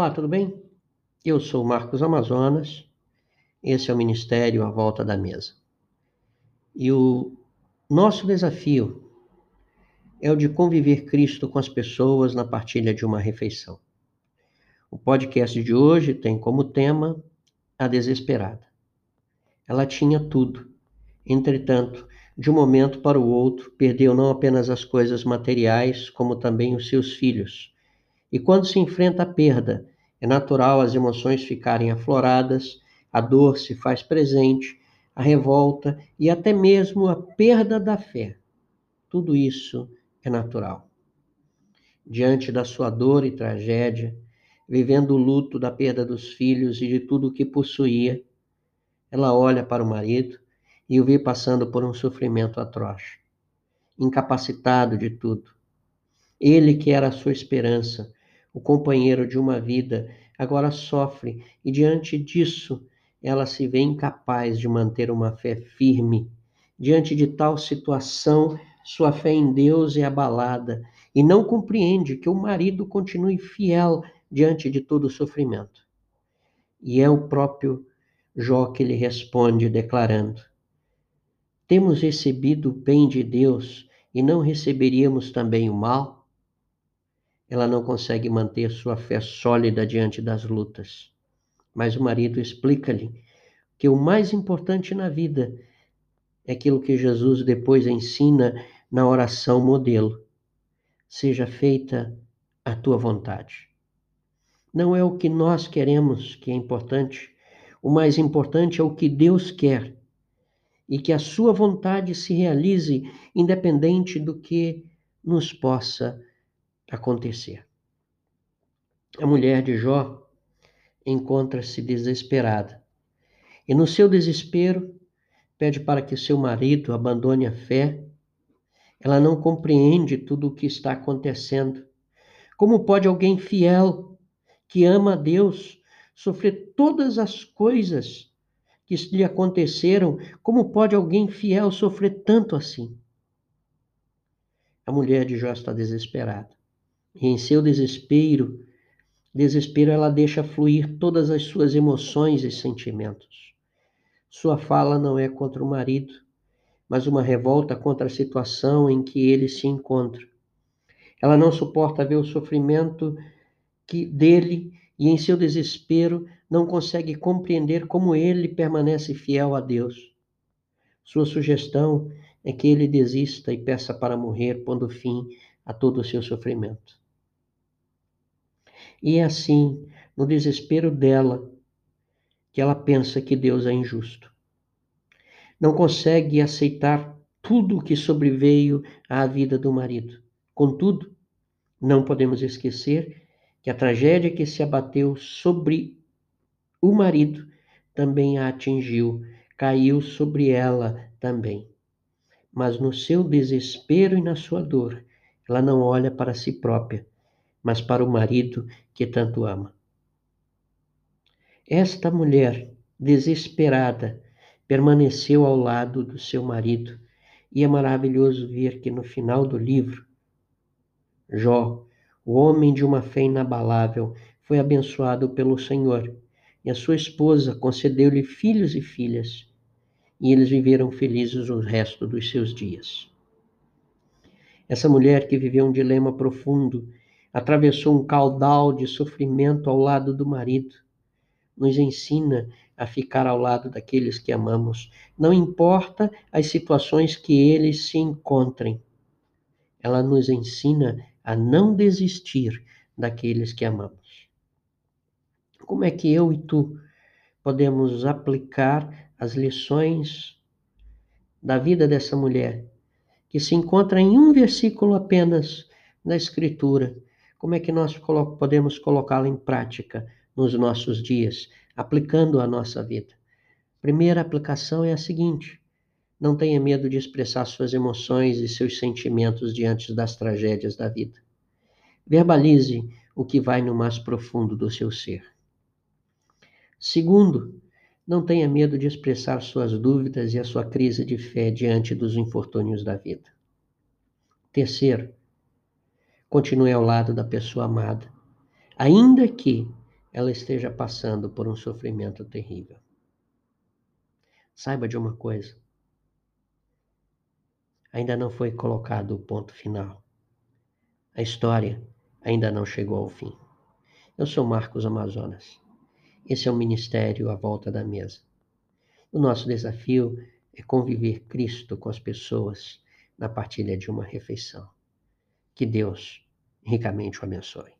Olá, tudo bem? Eu sou Marcos Amazonas, esse é o Ministério à Volta da Mesa. E o nosso desafio é o de conviver Cristo com as pessoas na partilha de uma refeição. O podcast de hoje tem como tema a desesperada. Ela tinha tudo, entretanto, de um momento para o outro, perdeu não apenas as coisas materiais, como também os seus filhos. E quando se enfrenta a perda, é natural as emoções ficarem afloradas, a dor se faz presente, a revolta e até mesmo a perda da fé. Tudo isso é natural. Diante da sua dor e tragédia, vivendo o luto da perda dos filhos e de tudo o que possuía, ela olha para o marido e o vê passando por um sofrimento atroz, incapacitado de tudo. Ele que era a sua esperança, o companheiro de uma vida, agora sofre e diante disso ela se vê incapaz de manter uma fé firme. Diante de tal situação, sua fé em Deus é abalada e não compreende que o marido continue fiel diante de todo o sofrimento. E é o próprio Jó que lhe responde, declarando: Temos recebido o bem de Deus e não receberíamos também o mal? Ela não consegue manter sua fé sólida diante das lutas. Mas o marido explica-lhe que o mais importante na vida é aquilo que Jesus depois ensina na oração modelo: seja feita a tua vontade. Não é o que nós queremos que é importante, o mais importante é o que Deus quer e que a sua vontade se realize independente do que nos possa acontecer. A mulher de Jó encontra-se desesperada e, no seu desespero, pede para que seu marido abandone a fé. Ela não compreende tudo o que está acontecendo. Como pode alguém fiel, que ama a Deus, sofrer todas as coisas que lhe aconteceram? Como pode alguém fiel sofrer tanto assim? A mulher de Jó está desesperada. E em seu desespero, desespero ela deixa fluir todas as suas emoções e sentimentos. Sua fala não é contra o marido, mas uma revolta contra a situação em que ele se encontra. Ela não suporta ver o sofrimento que dele e em seu desespero não consegue compreender como ele permanece fiel a Deus. Sua sugestão é que ele desista e peça para morrer, pondo fim a todo o seu sofrimento. E é assim, no desespero dela, que ela pensa que Deus é injusto. Não consegue aceitar tudo o que sobreveio à vida do marido. Contudo, não podemos esquecer que a tragédia que se abateu sobre o marido também a atingiu, caiu sobre ela também. Mas no seu desespero e na sua dor, ela não olha para si própria, mas para o marido que tanto ama. Esta mulher, desesperada, permaneceu ao lado do seu marido, e é maravilhoso ver que no final do livro, Jó, o homem de uma fé inabalável, foi abençoado pelo Senhor, e a sua esposa concedeu-lhe filhos e filhas, e eles viveram felizes o resto dos seus dias. Essa mulher que viveu um dilema profundo atravessou um caudal de sofrimento ao lado do marido. Nos ensina a ficar ao lado daqueles que amamos, não importa as situações que eles se encontrem. Ela nos ensina a não desistir daqueles que amamos. Como é que eu e tu podemos aplicar as lições da vida dessa mulher, que se encontra em um versículo apenas na Escritura, como é que nós podemos colocá-la em prática nos nossos dias, aplicando a nossa vida? Primeira aplicação é a seguinte: não tenha medo de expressar suas emoções e seus sentimentos diante das tragédias da vida. Verbalize o que vai no mais profundo do seu ser. Segundo, não tenha medo de expressar suas dúvidas e a sua crise de fé diante dos infortúnios da vida. Terceiro, continue ao lado da pessoa amada, ainda que ela esteja passando por um sofrimento terrível. Saiba de uma coisa: ainda não foi colocado o ponto final. A história ainda não chegou ao fim. Eu sou Marcos Amazonas. Esse é o Ministério à Volta da Mesa. O nosso desafio é conviver Cristo com as pessoas na partilha de uma refeição. Que Deus ricamente o abençoe.